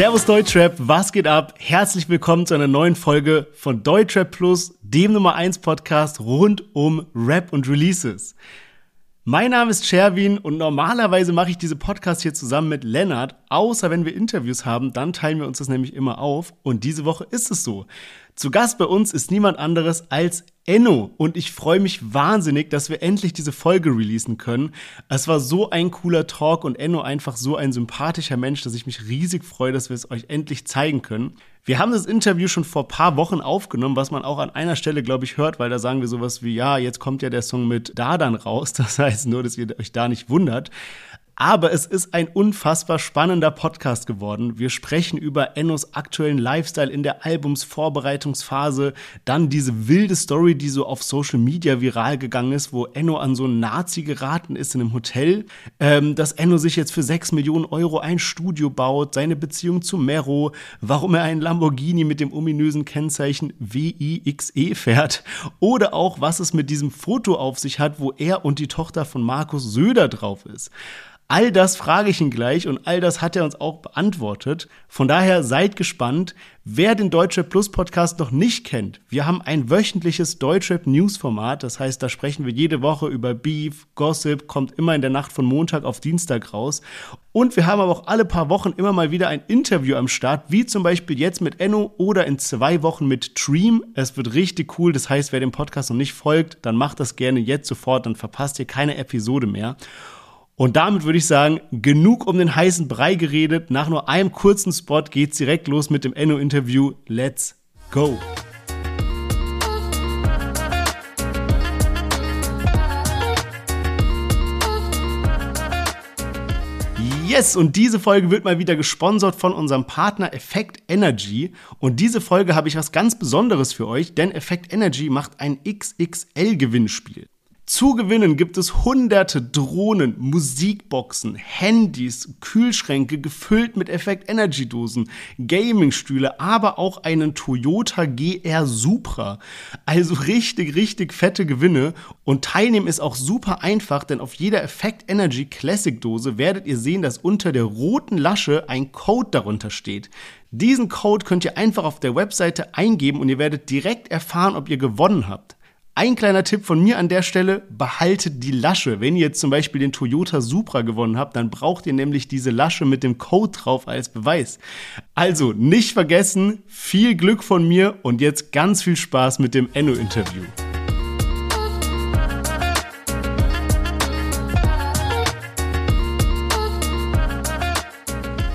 Servus Deutschrap, was geht ab? Herzlich willkommen zu einer neuen Folge von Deutschrap Plus, dem Nummer 1 Podcast rund um Rap und Releases. Mein Name ist Sherwin und normalerweise mache ich diese Podcast hier zusammen mit Lennart, außer wenn wir Interviews haben, dann teilen wir uns das nämlich immer auf und diese Woche ist es so. Zu Gast bei uns ist niemand anderes als Enno und ich freue mich wahnsinnig, dass wir endlich diese Folge releasen können. Es war so ein cooler Talk und Enno einfach so ein sympathischer Mensch, dass ich mich riesig freue, dass wir es euch endlich zeigen können. Wir haben das Interview schon vor paar Wochen aufgenommen, was man auch an einer Stelle, glaube ich, hört, weil da sagen wir sowas wie, ja, jetzt kommt ja der Song mit Dadan raus. Das heißt nur, dass ihr euch da nicht wundert. Aber es ist ein unfassbar spannender Podcast geworden. Wir sprechen über Ennos aktuellen Lifestyle in der Albumsvorbereitungsphase, dann diese wilde Story, die so auf Social Media viral gegangen ist, wo Enno an so einen Nazi geraten ist in einem Hotel, ähm, dass Enno sich jetzt für 6 Millionen Euro ein Studio baut, seine Beziehung zu Mero, warum er einen Lamborghini mit dem ominösen Kennzeichen WIXE fährt oder auch, was es mit diesem Foto auf sich hat, wo er und die Tochter von Markus Söder drauf ist. All das frage ich ihn gleich und all das hat er uns auch beantwortet. Von daher seid gespannt. Wer den Deutschrap Plus Podcast noch nicht kennt, wir haben ein wöchentliches Deutschrap News Format. Das heißt, da sprechen wir jede Woche über Beef, Gossip, kommt immer in der Nacht von Montag auf Dienstag raus. Und wir haben aber auch alle paar Wochen immer mal wieder ein Interview am Start, wie zum Beispiel jetzt mit Enno oder in zwei Wochen mit Dream. Es wird richtig cool. Das heißt, wer dem Podcast noch nicht folgt, dann macht das gerne jetzt sofort, dann verpasst ihr keine Episode mehr. Und damit würde ich sagen, genug um den heißen Brei geredet. Nach nur einem kurzen Spot geht's direkt los mit dem Enno-Interview. Let's go! Yes, und diese Folge wird mal wieder gesponsert von unserem Partner Effect Energy. Und diese Folge habe ich was ganz Besonderes für euch, denn Effect Energy macht ein XXL-Gewinnspiel. Zu gewinnen gibt es hunderte Drohnen, Musikboxen, Handys, Kühlschränke gefüllt mit Effekt Energy Dosen, Gamingstühle, aber auch einen Toyota GR Supra. Also richtig, richtig fette Gewinne und teilnehmen ist auch super einfach, denn auf jeder Effect Energy Classic Dose werdet ihr sehen, dass unter der roten Lasche ein Code darunter steht. Diesen Code könnt ihr einfach auf der Webseite eingeben und ihr werdet direkt erfahren, ob ihr gewonnen habt. Ein kleiner Tipp von mir an der Stelle, behaltet die Lasche. Wenn ihr jetzt zum Beispiel den Toyota Supra gewonnen habt, dann braucht ihr nämlich diese Lasche mit dem Code drauf als Beweis. Also nicht vergessen, viel Glück von mir und jetzt ganz viel Spaß mit dem Enno-Interview.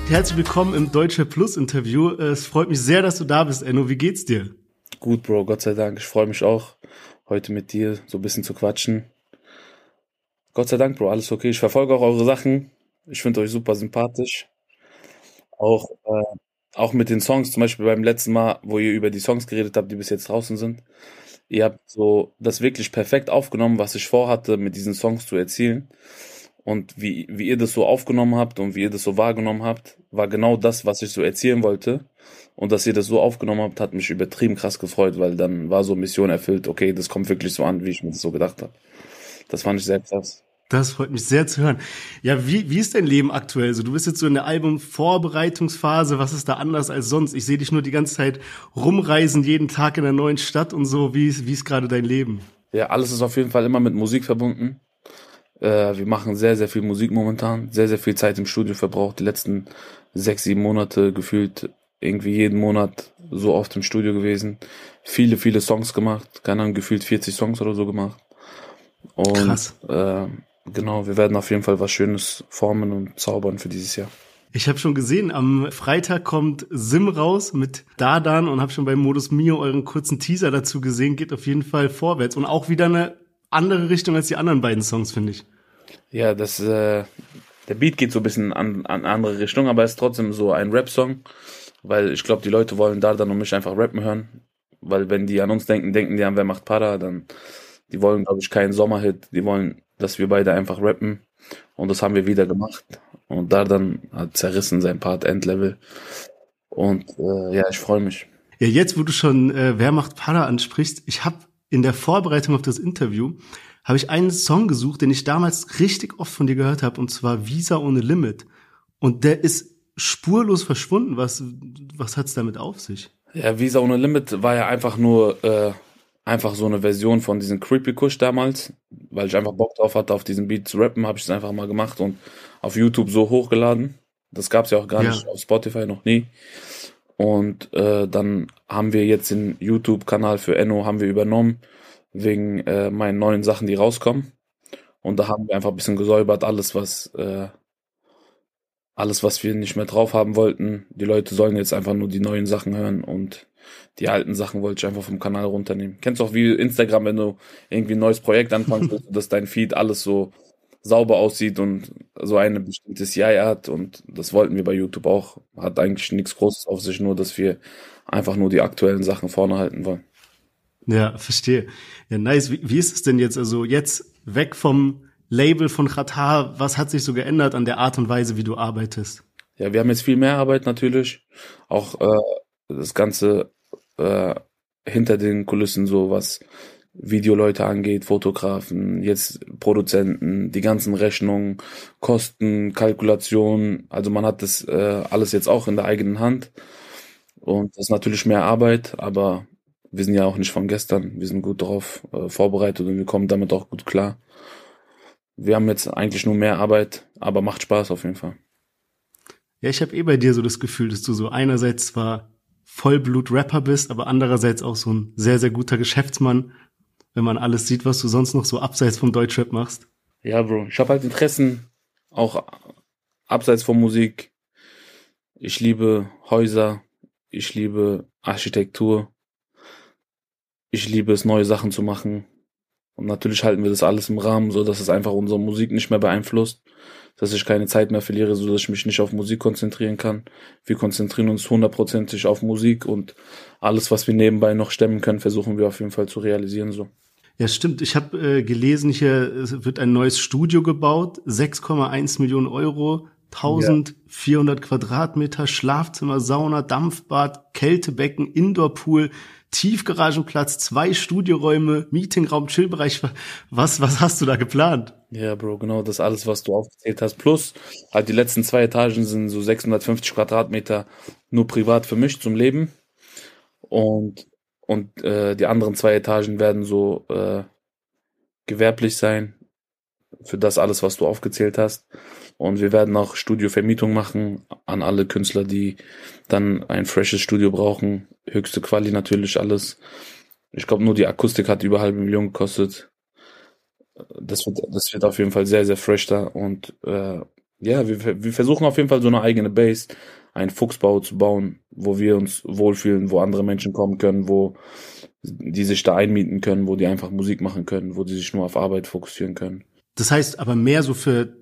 Herzlich willkommen im Deutsche Plus Interview. Es freut mich sehr, dass du da bist, Enno. Wie geht's dir? Gut, Bro, Gott sei Dank. Ich freue mich auch heute mit dir so ein bisschen zu quatschen. Gott sei Dank, Bro, alles okay. Ich verfolge auch eure Sachen. Ich finde euch super sympathisch. Auch, äh, auch mit den Songs, zum Beispiel beim letzten Mal, wo ihr über die Songs geredet habt, die bis jetzt draußen sind. Ihr habt so das wirklich perfekt aufgenommen, was ich vorhatte, mit diesen Songs zu erzielen. Und wie, wie ihr das so aufgenommen habt und wie ihr das so wahrgenommen habt, war genau das, was ich so erzählen wollte. Und dass ihr das so aufgenommen habt, hat mich übertrieben krass gefreut, weil dann war so Mission erfüllt, okay, das kommt wirklich so an, wie ich mir das so gedacht habe. Das fand ich sehr krass. Das freut mich sehr zu hören. Ja, wie, wie ist dein Leben aktuell? Also, du bist jetzt so in der Albumvorbereitungsphase. Was ist da anders als sonst? Ich sehe dich nur die ganze Zeit rumreisen, jeden Tag in einer neuen Stadt und so. Wie ist, wie ist gerade dein Leben? Ja, alles ist auf jeden Fall immer mit Musik verbunden. Äh, wir machen sehr, sehr viel Musik momentan. Sehr, sehr viel Zeit im Studio verbraucht. Die letzten sechs, sieben Monate gefühlt irgendwie jeden Monat so oft im Studio gewesen, viele, viele Songs gemacht, keine Ahnung, gefühlt 40 Songs oder so gemacht. Und Krass. Äh, genau, wir werden auf jeden Fall was Schönes formen und zaubern für dieses Jahr. Ich habe schon gesehen, am Freitag kommt Sim raus mit Dadan und habe schon beim Modus Mio euren kurzen Teaser dazu gesehen. Geht auf jeden Fall vorwärts und auch wieder eine andere Richtung als die anderen beiden Songs, finde ich. Ja, das äh, der Beat geht so ein bisschen an, an andere Richtung, aber es ist trotzdem so ein Rap-Song weil ich glaube, die Leute wollen da dann und mich einfach rappen hören, weil wenn die an uns denken, denken die an Wer macht Para, dann die wollen, glaube ich, keinen Sommerhit, die wollen, dass wir beide einfach rappen. Und das haben wir wieder gemacht. Und da dann hat zerrissen sein Part Endlevel. Und äh, ja, ich freue mich. Ja, jetzt, wo du schon äh, Wer macht Para ansprichst, ich habe in der Vorbereitung auf das Interview habe ich einen Song gesucht, den ich damals richtig oft von dir gehört habe, und zwar Visa ohne Limit. Und der ist spurlos verschwunden. Was, was hat's damit auf sich? Ja, Visa ohne Limit war ja einfach nur äh, einfach so eine Version von diesem Creepy Kush damals, weil ich einfach Bock drauf hatte, auf diesen Beat zu rappen, habe ich es einfach mal gemacht und auf YouTube so hochgeladen. Das gab's ja auch gar Ja. nicht auf Spotify noch nie. Und äh, dann haben wir jetzt den YouTube-Kanal für Enno haben wir übernommen wegen äh, meinen neuen Sachen, die rauskommen. Und da haben wir einfach ein bisschen gesäubert, alles was äh, alles was wir nicht mehr drauf haben wollten. Die Leute sollen jetzt einfach nur die neuen Sachen hören und die alten Sachen wollte ich einfach vom Kanal runternehmen. Kennst du auch wie Instagram, wenn du irgendwie ein neues Projekt anfängst, dass dein Feed alles so sauber aussieht und so eine bestimmte CI hat und das wollten wir bei YouTube auch. Hat eigentlich nichts Großes auf sich, nur dass wir einfach nur die aktuellen Sachen vorne halten wollen. Ja, verstehe. Ja, nice. Wie, wie ist es denn jetzt? Also jetzt weg vom Label von Qatar. Was hat sich so geändert an der Art und Weise, wie du arbeitest? Ja, wir haben jetzt viel mehr Arbeit natürlich. Auch äh, das Ganze äh, hinter den Kulissen, so was Videoleute angeht, Fotografen, jetzt Produzenten, die ganzen Rechnungen, Kosten, Kalkulationen. Also man hat das äh, alles jetzt auch in der eigenen Hand. Und das ist natürlich mehr Arbeit, aber wir sind ja auch nicht von gestern. Wir sind gut darauf äh, vorbereitet und wir kommen damit auch gut klar. Wir haben jetzt eigentlich nur mehr Arbeit, aber macht Spaß auf jeden Fall. Ja, ich habe eh bei dir so das Gefühl, dass du so einerseits zwar Vollblut-Rapper bist, aber andererseits auch so ein sehr, sehr guter Geschäftsmann, wenn man alles sieht, was du sonst noch so abseits vom Deutschrap machst. Ja, Bro. Ich habe halt Interessen, auch abseits von Musik. Ich liebe Häuser. Ich liebe Architektur. Ich liebe es, neue Sachen zu machen. Und natürlich halten wir das alles im Rahmen, so dass es einfach unsere Musik nicht mehr beeinflusst, dass ich keine Zeit mehr verliere, so dass ich mich nicht auf Musik konzentrieren kann. Wir konzentrieren uns hundertprozentig auf Musik und alles, was wir nebenbei noch stemmen können, versuchen wir auf jeden Fall zu realisieren, so. Ja, stimmt. Ich habe äh, gelesen, hier wird ein neues Studio gebaut, 6,1 Millionen Euro, 1400 Quadratmeter, Schlafzimmer, Sauna, Dampfbad, Kältebecken, Indoorpool, Tiefgaragenplatz, zwei Studioräume, Meetingraum, Chillbereich. Was, was hast du da geplant? Ja, Bro, genau das alles, was du aufgezählt hast. Plus, halt die letzten zwei Etagen sind so 650 Quadratmeter nur privat für mich zum Leben. Und, und äh, die anderen zwei Etagen werden so äh, gewerblich sein. Für das alles, was du aufgezählt hast. Und wir werden auch Studiovermietung machen an alle Künstler, die dann ein freshes Studio brauchen. Höchste Quali natürlich alles. Ich glaube, nur die Akustik hat über halbe Million gekostet das wird, das wird auf jeden Fall sehr, sehr fresh da. Und äh, ja, wir, wir versuchen auf jeden Fall so eine eigene Base, einen Fuchsbau zu bauen, wo wir uns wohlfühlen, wo andere Menschen kommen können, wo die sich da einmieten können, wo die einfach Musik machen können, wo die sich nur auf Arbeit fokussieren können. Das heißt aber mehr so für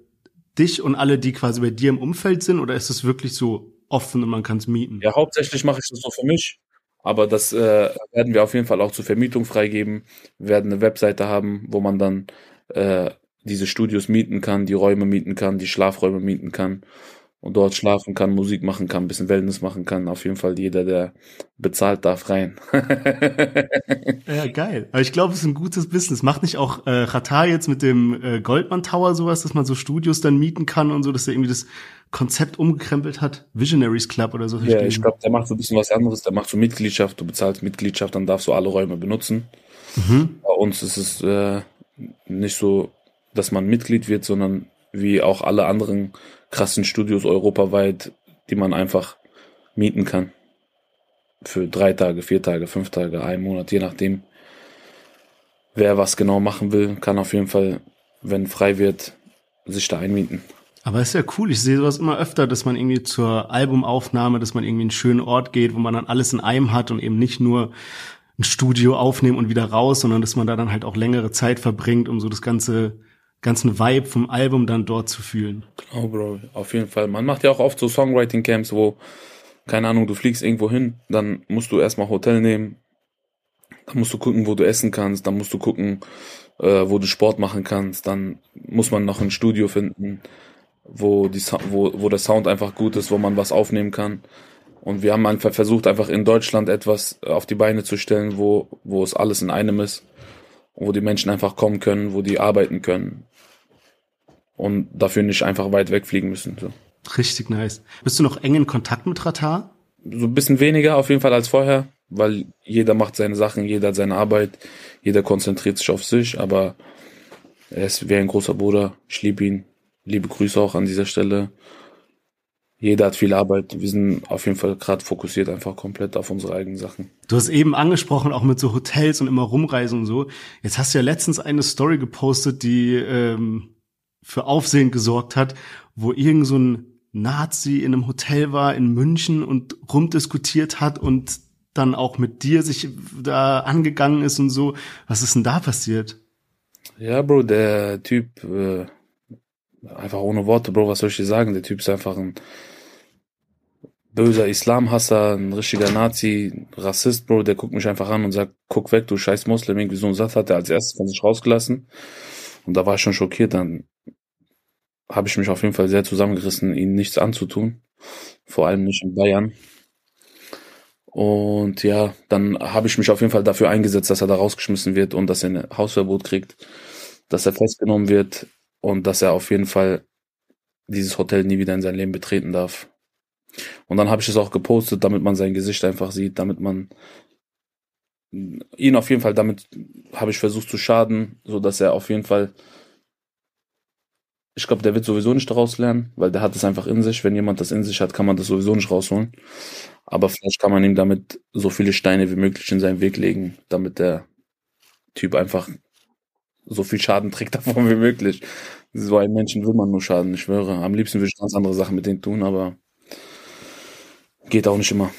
dich und alle, die quasi bei dir im Umfeld sind, oder ist es wirklich so offen und man kann es mieten? Ja, hauptsächlich mache ich das so für mich. Aber das äh, werden wir auf jeden Fall auch zur Vermietung freigeben. Wir werden eine Webseite haben, wo man dann äh, diese Studios mieten kann, die Räume mieten kann, die Schlafräume mieten kann und dort schlafen kann, Musik machen kann, bisschen Wellness machen kann. Auf jeden Fall jeder, der bezahlt, darf rein. Ja, geil. Aber ich glaube, es ist ein gutes Business. Macht nicht auch äh, Qatar jetzt mit dem äh, Goldman Tower sowas, dass man so Studios dann mieten kann und so, dass er irgendwie das Konzept umgekrempelt hat? Visionaries Club oder so. ja, ich glaube, der macht so ein bisschen was anderes. Der macht so Mitgliedschaft. Du bezahlst Mitgliedschaft, dann darfst du alle Räume benutzen. Mhm. Bei uns ist es äh, nicht so, dass man Mitglied wird, sondern wie auch alle anderen krassen Studios europaweit, die man einfach mieten kann. Für drei Tage, vier Tage, fünf Tage, einen Monat, je nachdem. Wer was genau machen will, kann auf jeden Fall, wenn frei wird, sich da einmieten. Aber ist ja cool. Ich sehe sowas immer öfter, dass man irgendwie zur Albumaufnahme, dass man irgendwie einen schönen Ort geht, wo man dann alles in einem hat und eben nicht nur ein Studio aufnehmen und wieder raus, sondern dass man da dann halt auch längere Zeit verbringt, um so das ganze, ganzen Vibe vom Album dann dort zu fühlen. Oh, Bro, auf jeden Fall. Man macht ja auch oft so Songwriting-Camps, wo, keine Ahnung, du fliegst irgendwo hin, dann musst du erstmal Hotel nehmen, dann musst du gucken, wo du essen kannst, dann musst du gucken, äh, wo du Sport machen kannst, dann muss man noch ein Studio finden, wo, die, wo, wo der Sound einfach gut ist, wo man was aufnehmen kann. Und wir haben einfach versucht, einfach in Deutschland etwas auf die Beine zu stellen, wo, wo es alles in einem ist, wo die Menschen einfach kommen können, wo die arbeiten können und dafür nicht einfach weit wegfliegen müssen. So. Richtig nice. Bist du noch eng in Kontakt mit Ratar? So ein bisschen weniger auf jeden Fall als vorher, weil jeder macht seine Sachen, jeder hat seine Arbeit, jeder konzentriert sich auf sich, aber er ist wie ein großer Bruder. Ich liebe ihn. Liebe Grüße auch an dieser Stelle. Jeder hat viel Arbeit. Wir sind auf jeden Fall gerade fokussiert einfach komplett auf unsere eigenen Sachen. Du hast eben angesprochen, auch mit so Hotels und immer rumreisen und so. Jetzt hast du ja letztens eine Story gepostet, die ähm, für Aufsehen gesorgt hat, wo irgend so ein Nazi in einem Hotel war in München und rumdiskutiert hat und dann auch mit dir sich da angegangen ist und so. Was ist denn da passiert? Ja, Bro, der Typ, äh, einfach ohne Worte, Bro, was soll ich dir sagen? Der Typ ist einfach ein böser Islamhasser, ein richtiger Nazi, Rassist, Bro, der guckt mich einfach an und sagt, guck weg, du scheiß Muslim, irgendwie so einen Satz hat er als erstes von sich rausgelassen. Und da war ich schon schockiert, dann habe ich mich auf jeden Fall sehr zusammengerissen, ihnen nichts anzutun. Vor allem nicht in Bayern. Und ja, dann habe ich mich auf jeden Fall dafür eingesetzt, dass er da rausgeschmissen wird und dass er ein Hausverbot kriegt, dass er festgenommen wird und dass er auf jeden Fall dieses Hotel nie wieder in sein Leben betreten darf. Und dann habe ich es auch gepostet, damit man sein Gesicht einfach sieht, damit man ihn auf jeden Fall, damit habe ich versucht zu schaden, so dass er auf jeden Fall, ich glaube, der wird sowieso nicht daraus lernen, weil der hat es einfach in sich. Wenn jemand das in sich hat, kann man das sowieso nicht rausholen. Aber vielleicht kann man ihm damit so viele Steine wie möglich in seinen Weg legen, damit der Typ einfach so viel Schaden trägt davon wie möglich. So einem Menschen will man nur Schaden, ich schwöre. Am liebsten würde ich ganz andere Sachen mit denen tun, aber geht auch nicht immer.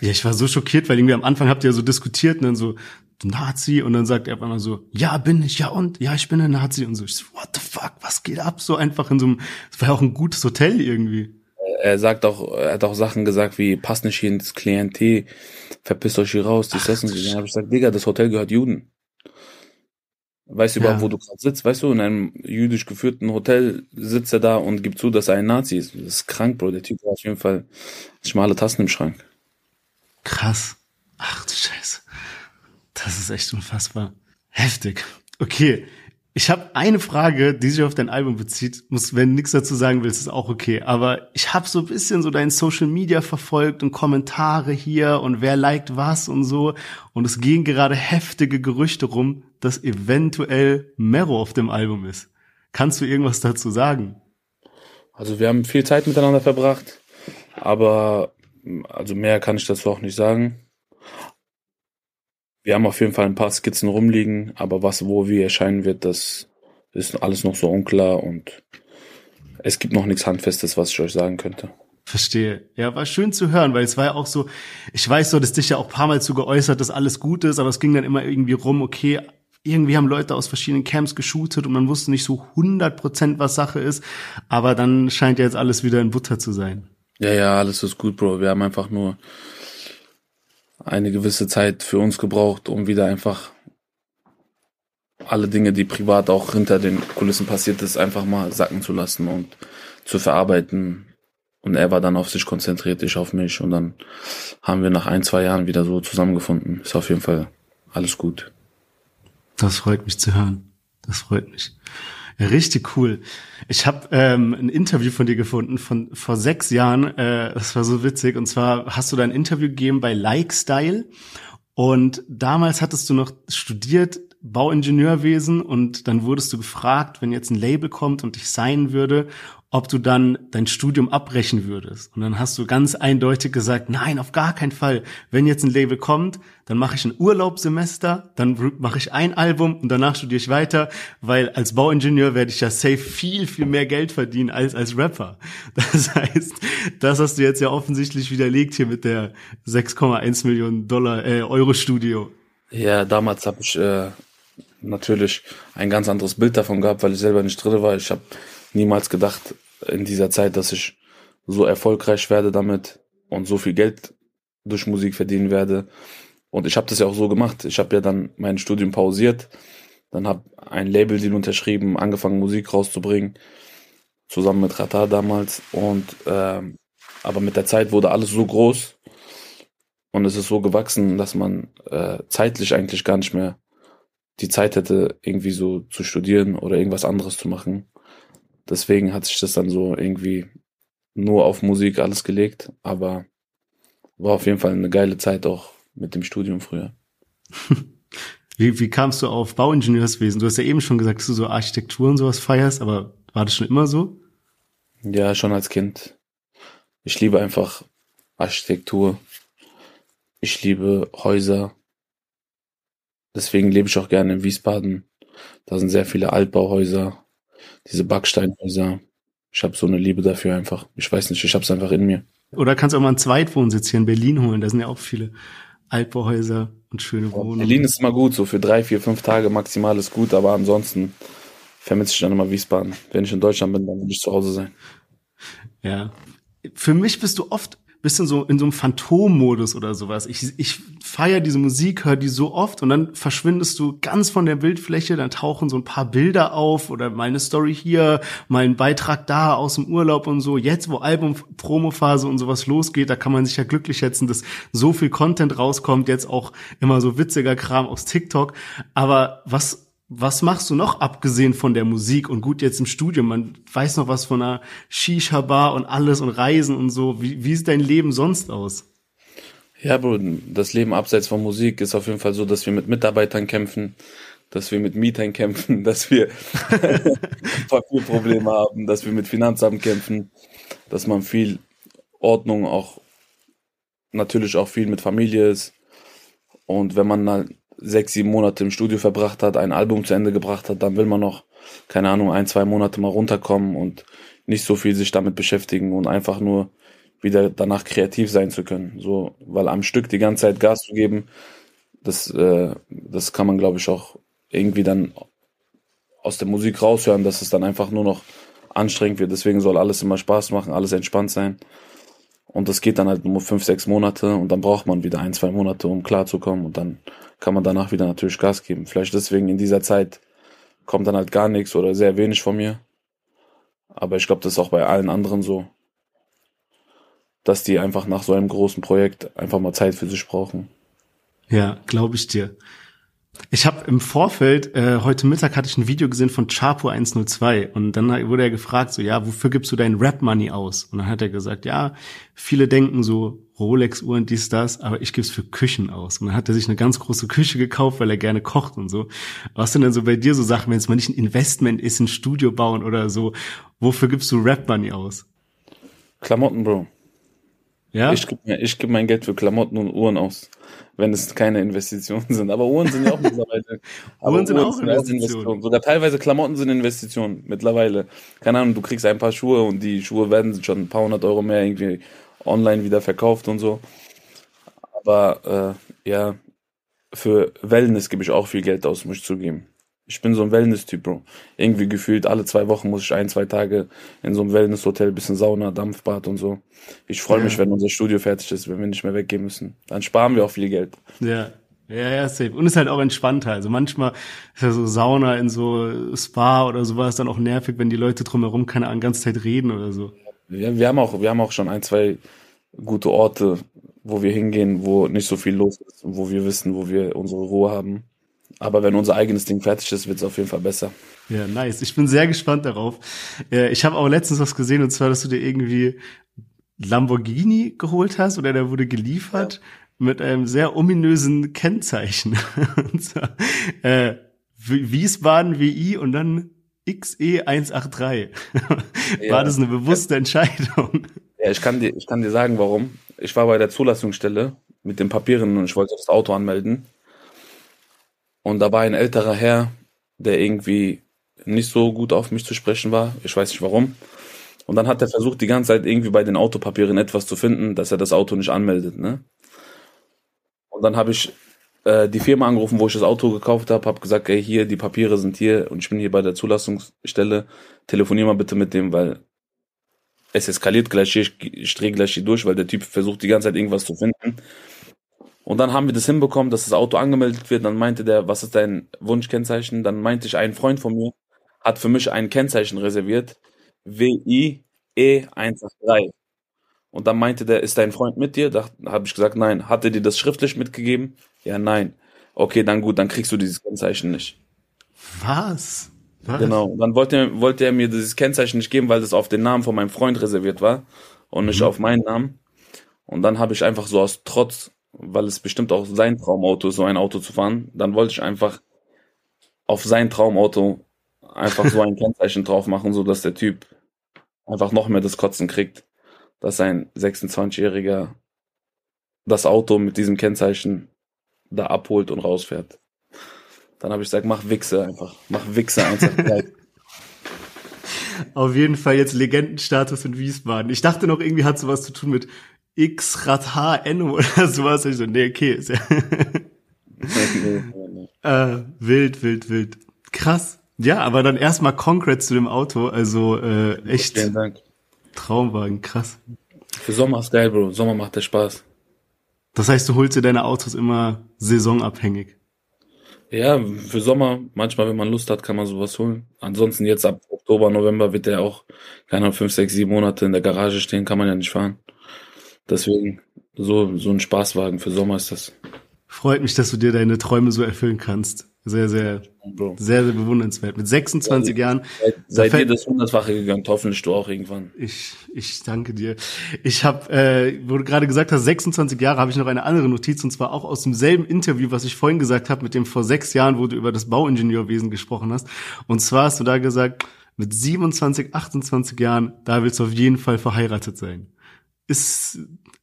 Ja, ich war so schockiert, weil irgendwie am Anfang habt ihr so diskutiert und dann so, du Nazi, und dann sagt er einfach so, ja, bin ich, ja und, ja, ich bin ein Nazi und so, ich so, what the fuck, was geht ab? So einfach in so einem, das war ja auch ein gutes Hotel irgendwie. Er sagt auch, er hat auch Sachen gesagt wie, passt nicht hier ins Klientel, verpisst euch hier raus, dies, das und so. Dann habe ich gesagt, Digga, das Hotel gehört Juden. Weißt du ja. überhaupt, wo du gerade sitzt? Weißt du, in einem jüdisch geführten Hotel sitzt er da und gibt zu, dass er ein Nazi ist. Das ist krank, Bro. Der Typ war auf jeden Fall schmale Tassen im Schrank. Krass. Ach du Scheiße. Das ist echt unfassbar. Heftig. Okay. Ich habe eine Frage, die sich auf dein Album bezieht. Muss, wenn du nichts dazu sagen willst, ist auch okay. Aber ich habe so ein bisschen so dein Social Media verfolgt und Kommentare hier und wer liked was und so. Und es gehen gerade heftige Gerüchte rum, dass eventuell Mero auf dem Album ist. Kannst du irgendwas dazu sagen? Also wir haben viel Zeit miteinander verbracht, aber also mehr kann ich dazu auch nicht sagen. Wir haben auf jeden Fall ein paar Skizzen rumliegen, aber was wo wie erscheinen wird, das ist alles noch so unklar und es gibt noch nichts Handfestes, was ich euch sagen könnte. Verstehe. Ja, war schön zu hören, weil es war ja auch so, ich weiß, du hattest dich ja auch ein paar Mal zu geäußert, dass alles gut ist, aber es ging dann immer irgendwie rum, okay, irgendwie haben Leute aus verschiedenen Camps geshootet und man wusste nicht so 100 Prozent, was Sache ist, aber dann scheint ja jetzt alles wieder in Butter zu sein. Ja, ja, alles ist gut, Bro. Wir haben einfach nur eine gewisse Zeit für uns gebraucht, um wieder einfach alle Dinge, die privat auch hinter den Kulissen passiert ist, einfach mal sacken zu lassen und zu verarbeiten. Und er war dann auf sich konzentriert, ich auf mich. Und dann haben wir nach ein, zwei Jahren wieder so zusammengefunden. Ist auf jeden Fall alles gut. Das freut mich zu hören. Das freut mich. Richtig cool. Ich habe ähm, ein Interview von dir gefunden von vor sechs Jahren. Äh, das war so witzig. Und zwar hast du da ein Interview gegeben bei Like Style. Und damals hattest du noch studiert Bauingenieurwesen und dann wurdest du gefragt, wenn jetzt ein Label kommt und dich sein würde, ob du dann dein Studium abbrechen würdest. Und dann hast du ganz eindeutig gesagt, nein, auf gar keinen Fall. Wenn jetzt ein Label kommt, dann mache ich ein Urlaubssemester, dann mache ich ein Album und danach studiere ich weiter, weil als Bauingenieur werde ich ja safe viel, viel mehr Geld verdienen als als Rapper. Das heißt, das hast du jetzt ja offensichtlich widerlegt hier mit der 6,1 Millionen Dollar äh, Euro Studio. Ja, damals habe ich äh, natürlich ein ganz anderes Bild davon gehabt, weil ich selber nicht drin war. Ich habe niemals gedacht in dieser Zeit, dass ich so erfolgreich werde damit und so viel Geld durch Musik verdienen werde. Und ich habe das ja auch so gemacht. Ich habe ja dann mein Studium pausiert, dann habe ein Label-Deal unterschrieben, angefangen Musik rauszubringen, zusammen mit Rata damals. Und ähm, aber mit der Zeit wurde alles so groß und es ist so gewachsen, dass man äh, zeitlich eigentlich gar nicht mehr die Zeit hätte, irgendwie so zu studieren oder irgendwas anderes zu machen. Deswegen hat sich das dann so irgendwie nur auf Musik alles gelegt, aber war auf jeden Fall eine geile Zeit auch mit dem Studium früher. Wie, wie kamst du auf Bauingenieurswesen? Du hast ja eben schon gesagt, dass du so Architektur und sowas feierst, aber war das schon immer so? Ja, schon als Kind. Ich liebe einfach Architektur. Ich liebe Häuser. Deswegen lebe ich auch gerne in Wiesbaden. Da sind sehr viele Altbauhäuser, diese Backsteinhäuser. Ich habe so eine Liebe dafür einfach. Ich weiß nicht, ich habe es einfach in mir. Oder kannst du auch mal einen Zweitwohnsitz hier in Berlin holen? Da sind ja auch viele Altbauhäuser und schöne Wohnungen. Berlin ist immer gut, so für drei, vier, fünf Tage maximal ist gut, aber ansonsten vermisse ich dann immer Wiesbaden. Wenn ich in Deutschland bin, dann will ich zu Hause sein. Ja. Für mich bist du oft bisschen so in so einem Phantommodus oder sowas. Ich, ich feiere diese Musik, höre die so oft und dann verschwindest du ganz von der Bildfläche, dann tauchen so ein paar Bilder auf oder mal eine Story hier, mal ein Beitrag da aus dem Urlaub und so. Jetzt, wo Album-Promophase und sowas losgeht, da kann man sich ja glücklich schätzen, dass so viel Content rauskommt, jetzt auch immer so witziger Kram aus TikTok. Aber was was machst du noch abgesehen von der Musik und gut jetzt im Studium? Man weiß noch was von einer Shisha-Bar und alles und Reisen und so. Wie, wie sieht dein Leben sonst aus? Ja, Bro, das Leben abseits von Musik ist auf jeden Fall so, dass wir mit Mitarbeitern kämpfen, dass wir mit Mietern kämpfen, dass wir Papierprobleme haben, dass wir mit Finanzamt kämpfen, dass man viel Ordnung auch, natürlich auch viel mit Familie ist. Und wenn man sechs, sieben Monate im Studio verbracht hat, ein Album zu Ende gebracht hat, dann will man noch, keine Ahnung, ein, zwei Monate mal runterkommen und nicht so viel sich damit beschäftigen und einfach nur wieder danach kreativ sein zu können. So, weil am Stück die ganze Zeit Gas zu geben, das, äh, das kann man, glaube ich, auch irgendwie dann aus der Musik raushören, dass es dann einfach nur noch anstrengend wird. Deswegen soll alles immer Spaß machen, alles entspannt sein. Und das geht dann halt nur fünf, sechs Monate und dann braucht man wieder ein, zwei Monate, um klarzukommen und dann kann man danach wieder natürlich Gas geben. Vielleicht deswegen in dieser Zeit kommt dann halt gar nichts oder sehr wenig von mir. Aber ich glaube, das ist auch bei allen anderen so, dass die einfach nach so einem großen Projekt einfach mal Zeit für sich brauchen. Ja, glaube ich dir. Ich habe im Vorfeld, äh, heute Mittag hatte ich ein Video gesehen von Chapo 102 und dann wurde er gefragt, so ja, wofür gibst du dein Rap-Money aus? Und dann hat er gesagt, ja, viele denken so Rolex-Uhren, dies, das, aber ich gebe es für Küchen aus. Und dann hat er sich eine ganz große Küche gekauft, weil er gerne kocht und so. Was sind denn so bei dir so Sachen, wenn es mal nicht ein Investment ist, ein Studio bauen oder so, wofür gibst du Rap-Money aus? Klamotten, Bro. Ja? Ich gebe ich geb mein Geld für Klamotten und Uhren aus wenn es keine Investitionen sind. Aber Uhren sind ja auch mittlerweile. Uhren sind Uhren auch sind Investitionen. Investitionen. Sogar teilweise Klamotten sind Investitionen mittlerweile. Keine Ahnung, du kriegst ein paar Schuhe und die Schuhe werden schon ein paar hundert Euro mehr irgendwie online wieder verkauft und so. Aber äh, ja, für Wellness gebe ich auch viel Geld aus, muss ich zugeben. Ich bin so ein Wellness-Typ, Bro. Irgendwie gefühlt alle zwei Wochen muss ich ein, zwei Tage in so einem Wellness-Hotel, bisschen Sauna, Dampfbad und so. Ich freue mich, wenn unser Studio fertig ist, wenn wir nicht mehr weggehen müssen. Dann sparen wir auch viel Geld. Ja. Ja, ja, safe. Und ist halt auch entspannter. Also manchmal ist ja so Sauna in so Spa oder sowas dann auch nervig, wenn die Leute drumherum keine Ahnung, ganze Zeit reden oder so. Ja, wir haben auch, wir haben auch schon ein, zwei gute Orte, wo wir hingehen, wo nicht so viel los ist wo wir wissen, wo wir unsere Ruhe haben. Aber wenn unser eigenes Ding fertig ist, wird es auf jeden Fall besser. Ja, nice. Ich bin sehr gespannt darauf. Ich habe auch letztens was gesehen, und zwar, dass du dir irgendwie Lamborghini geholt hast oder der wurde geliefert ja. mit einem sehr ominösen Kennzeichen. und zwar, äh, Wiesbaden WI und dann XE183. War ja. das eine bewusste Entscheidung? Ja, ich kann dir, ich kann dir sagen, warum. Ich war bei der Zulassungsstelle mit den Papieren und ich wollte das Auto anmelden. Und da war ein älterer Herr, der irgendwie nicht so gut auf mich zu sprechen war. Ich weiß nicht warum. Und dann hat er versucht, die ganze Zeit irgendwie bei den Autopapieren etwas zu finden, dass er das Auto nicht anmeldet. Ne? Und dann habe ich äh, die Firma angerufen, wo ich das Auto gekauft habe, habe gesagt, ey, hier, die Papiere sind hier und ich bin hier bei der Zulassungsstelle. Telefonier mal bitte mit dem, weil es eskaliert gleich hier, ich, drehe gleich hier durch, weil der Typ versucht die ganze Zeit irgendwas zu finden. Und dann haben wir das hinbekommen, dass das Auto angemeldet wird. Dann meinte der, was ist dein Wunschkennzeichen? Dann meinte ich, ein Freund von mir hat für mich ein Kennzeichen reserviert. WI-E183. Und dann meinte der, ist dein Freund mit dir? Da habe ich gesagt, nein. Hat er dir das schriftlich mitgegeben? Ja, nein. Okay, dann gut, dann kriegst du dieses Kennzeichen nicht. Was? Was? Genau. Dann wollte, wollte er mir dieses Kennzeichen nicht geben, weil das auf den Namen von meinem Freund reserviert war und nicht mhm. auf meinen Namen. Und dann habe ich einfach so aus Trotz, weil es bestimmt auch sein Traumauto ist, so ein Auto zu fahren, dann wollte ich einfach auf sein Traumauto einfach so ein Kennzeichen drauf machen, so dass der Typ einfach noch mehr das Kotzen kriegt, dass ein 26-Jähriger das Auto mit diesem Kennzeichen da abholt und rausfährt. Dann habe ich gesagt, mach Wichse einfach. Mach Wichse einfach. Auf jeden Fall jetzt Legendenstatus in Wiesbaden. Ich dachte noch, irgendwie hat sowas zu tun mit X Rat H N oder sowas. Ich so, nee, okay, ist ja. äh, wild, wild, wild. Krass. Ja, aber dann erstmal Congrats zu dem Auto. Also äh, echt. Vielen Dank. Traumwagen, krass. Für Sommer ist geil, Bro. Sommer macht der Spaß. Das heißt, du holst dir deine Autos immer saisonabhängig. Ja, für Sommer, manchmal, wenn man Lust hat, kann man sowas holen. Ansonsten jetzt ab Oktober, November wird der auch, keine Ahnung, fünf, sechs, sieben Monate in der Garage stehen, kann man ja nicht fahren. Deswegen, so, so ein Spaßwagen für Sommer ist das. Freut mich, dass du dir deine Träume so erfüllen kannst. Sehr, sehr, Bro. sehr, sehr bewundernswert. Mit 26 ja, Jahren. Seid ihr das Hundertfache gegönnt, hoffentlich du auch irgendwann. Ich, ich danke dir. Ich habe, äh, wo du gerade gesagt hast, 26 Jahre, habe ich noch eine andere Notiz und zwar auch aus demselben Interview, was ich vorhin gesagt habe, mit dem vor sechs Jahren, wo du über das Bauingenieurwesen gesprochen hast. Und zwar hast du da gesagt, mit 27, 28 Jahren, da willst du auf jeden Fall verheiratet sein. Ist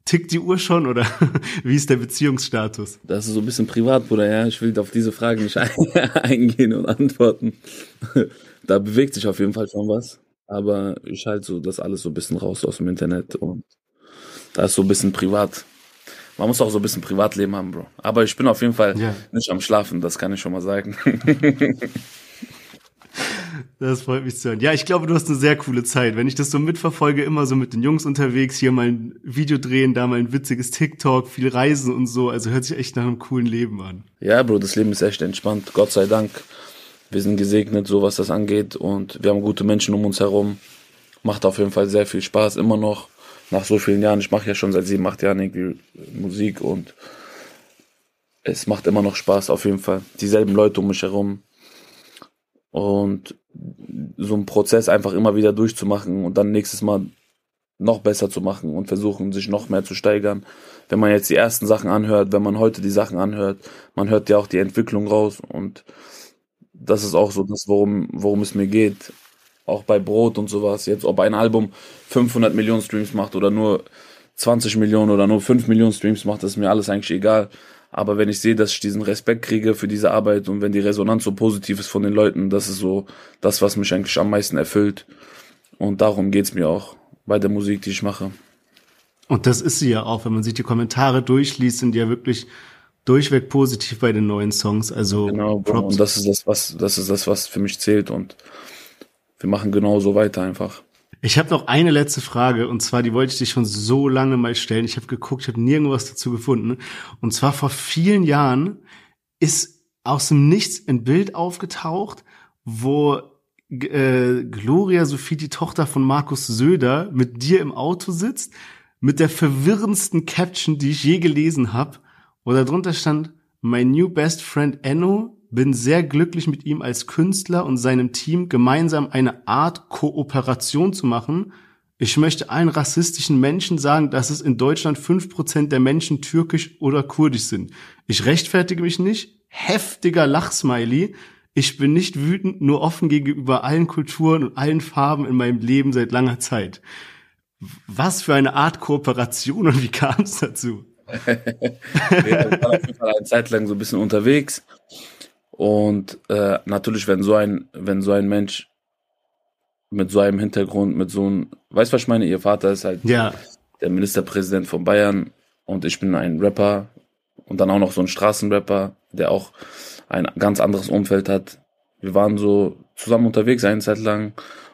tickt die Uhr schon oder wie ist der Beziehungsstatus? Das ist so ein bisschen privat, Bruder, ja. Ich will auf diese Frage nicht eingehen und antworten. da bewegt sich auf jeden Fall schon was. Aber ich halte so das alles so ein bisschen raus aus dem Internet und da ist so ein bisschen privat. Man muss auch so ein bisschen Privatleben haben, Bro. Aber ich bin auf jeden Fall ja. nicht am Schlafen, das kann ich schon mal sagen. Das freut mich zu hören. Ja, ich glaube, du hast eine sehr coole Zeit. Wenn ich das so mitverfolge, immer so mit den Jungs unterwegs, hier mal ein Video drehen, da mal ein witziges TikTok, viel Reisen und so. Also hört sich echt nach einem coolen Leben an. Ja, Bro, das Leben ist echt entspannt. Gott sei Dank. Wir sind gesegnet, so was das angeht. Und wir haben gute Menschen um uns herum. Macht auf jeden Fall sehr viel Spaß, immer noch. Nach so vielen Jahren. Ich mache ja schon seit sieben, acht Jahren irgendwie Musik und es macht immer noch Spaß, auf jeden Fall. Dieselben Leute um mich herum und so einen Prozess einfach immer wieder durchzumachen und dann nächstes Mal noch besser zu machen und versuchen, sich noch mehr zu steigern. Wenn man jetzt die ersten Sachen anhört, wenn man heute die Sachen anhört, man hört ja auch die Entwicklung raus und das ist auch so das, worum, worum es mir geht. Auch bei Brot und sowas. Jetzt, ob ein Album 500 Millionen Streams macht oder nur 20 Millionen oder nur 5 Millionen Streams macht, das ist mir alles eigentlich egal. Aber wenn ich sehe, dass ich diesen Respekt kriege für diese Arbeit und wenn die Resonanz so positiv ist von den Leuten, das ist so das, was mich eigentlich am meisten erfüllt. Und darum geht's mir auch bei der Musik, die ich mache. Und das ist sie ja auch, wenn man sich die Kommentare durchliest, sind die ja wirklich durchweg positiv bei den neuen Songs. Also genau, Props. und das ist das, was das ist das, was für mich zählt und wir machen genau so weiter einfach. Ich habe noch eine letzte Frage und zwar, die wollte ich dir schon so lange mal stellen. Ich habe geguckt, ich habe nirgendwas dazu gefunden. Und zwar vor vielen Jahren ist aus dem Nichts ein Bild aufgetaucht, wo äh, Gloria Sophie, die Tochter von Markus Söder, mit dir im Auto sitzt, mit der verwirrendsten Caption, die ich je gelesen habe, wo da drunter stand, My new best friend Enno bin sehr glücklich mit ihm als Künstler und seinem Team gemeinsam eine Art Kooperation zu machen. Ich möchte allen rassistischen Menschen sagen, dass es in Deutschland fünf Prozent der Menschen türkisch oder kurdisch sind. Ich rechtfertige mich nicht. Heftiger Lachsmiley. Ich bin nicht wütend, nur offen gegenüber allen Kulturen und allen Farben in meinem Leben seit langer Zeit. Was für eine Art Kooperation und wie kam es dazu? Wir waren auf jeden Fall eine Zeit lang so ein bisschen unterwegs und äh, natürlich, wenn so ein, wenn so ein Mensch mit so einem Hintergrund, mit so einem, weißt du, was ich meine? Ihr Vater ist halt ja. der Ministerpräsident von Bayern und ich bin ein Rapper und dann auch noch so ein Straßenrapper, der auch ein ganz anderes Umfeld hat. Wir waren so zusammen unterwegs eine Zeit lang,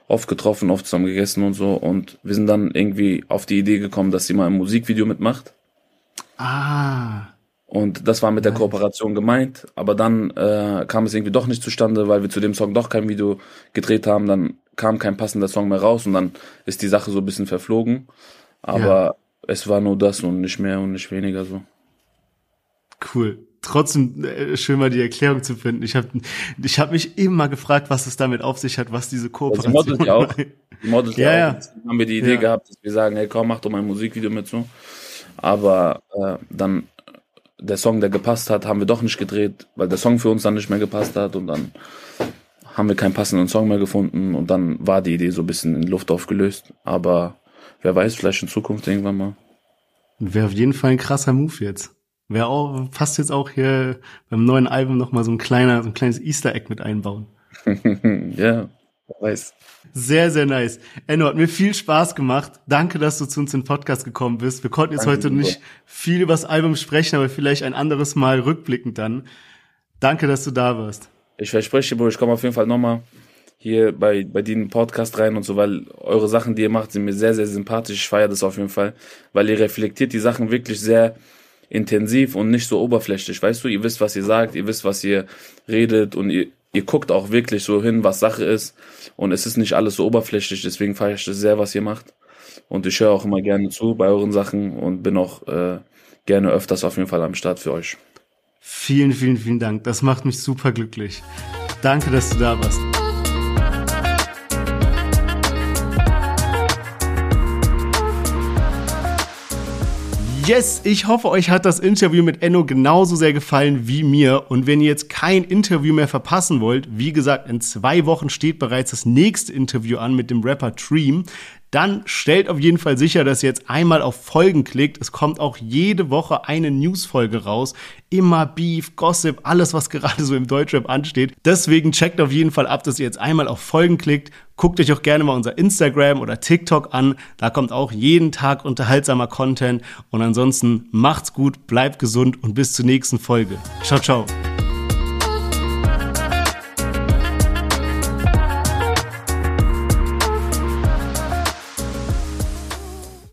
oft getroffen, oft zusammen gegessen und so und wir sind dann irgendwie auf die Idee gekommen, dass sie mal ein Musikvideo mitmacht. Ah. Und das war mit der Kooperation gemeint, aber dann äh, kam es irgendwie doch nicht zustande, weil wir zu dem Song doch kein Video gedreht haben. Dann kam kein passender Song mehr raus und dann ist die Sache so ein bisschen verflogen. Aber ja. es war nur das und nicht mehr und nicht weniger so. Cool. trotzdem äh, schön mal die Erklärung zu finden. Ich habe ich hab mich immer gefragt, was es damit auf sich hat, was diese Kooperation also die Models ja auch. Die Models ja, ja auch. Deswegen haben wir die Idee Ja. gehabt, dass wir sagen, hey komm, mach doch mal ein Musikvideo mit so. Aber äh, dann der Song, der gepasst hat, haben wir doch nicht gedreht, weil der Song für uns dann nicht mehr gepasst hat und dann haben wir keinen passenden Song mehr gefunden und dann war die Idee so ein bisschen in Luft aufgelöst. Aber wer weiß, vielleicht in Zukunft irgendwann mal. Wäre auf jeden Fall ein krasser Move jetzt. Wäre auch, fast jetzt auch hier beim neuen Album noch mal so ein kleiner, so ein kleines Easter Egg mit einbauen. ja, wer weiß. Sehr, sehr nice. Enno, hat mir viel Spaß gemacht. Danke, dass du zu uns in den Podcast gekommen bist. Wir konnten jetzt Danke, heute nicht viel über das Album sprechen, aber vielleicht ein anderes Mal rückblickend dann. Danke, dass du da warst. Ich verspreche, Bro, ich komme auf jeden Fall nochmal hier bei, bei dir in den Podcast rein und so, weil eure Sachen, die ihr macht, sind mir sehr, sehr sympathisch. Ich feiere das auf jeden Fall, weil ihr reflektiert die Sachen wirklich sehr intensiv und nicht so oberflächlich. Weißt du, ihr wisst, was ihr sagt, ihr wisst, was ihr redet und ihr, ihr guckt auch wirklich so hin, was Sache ist. Und es ist nicht alles so oberflächlich, deswegen feiere ich das sehr, was ihr macht. Und ich höre auch immer gerne zu bei euren Sachen und bin auch äh, gerne öfters auf jeden Fall am Start für euch. Vielen, vielen, vielen Dank. Das macht mich super glücklich. Danke, dass du da warst. Yes, ich hoffe, euch hat das Interview mit Enno genauso sehr gefallen wie mir. Und wenn ihr jetzt kein Interview mehr verpassen wollt, wie gesagt, in zwei Wochen steht bereits das nächste Interview an mit dem Rapper Dream. Dann stellt auf jeden Fall sicher, dass ihr jetzt einmal auf Folgen klickt. Es kommt auch jede Woche eine Newsfolge raus. Immer Beef, Gossip, alles, was gerade so im Deutschrap ansteht. Deswegen checkt auf jeden Fall ab, dass ihr jetzt einmal auf Folgen klickt. Guckt euch auch gerne mal unser Instagram oder TikTok an. Da kommt auch jeden Tag unterhaltsamer Content. Und ansonsten macht's gut, bleibt gesund und bis zur nächsten Folge. Ciao, ciao.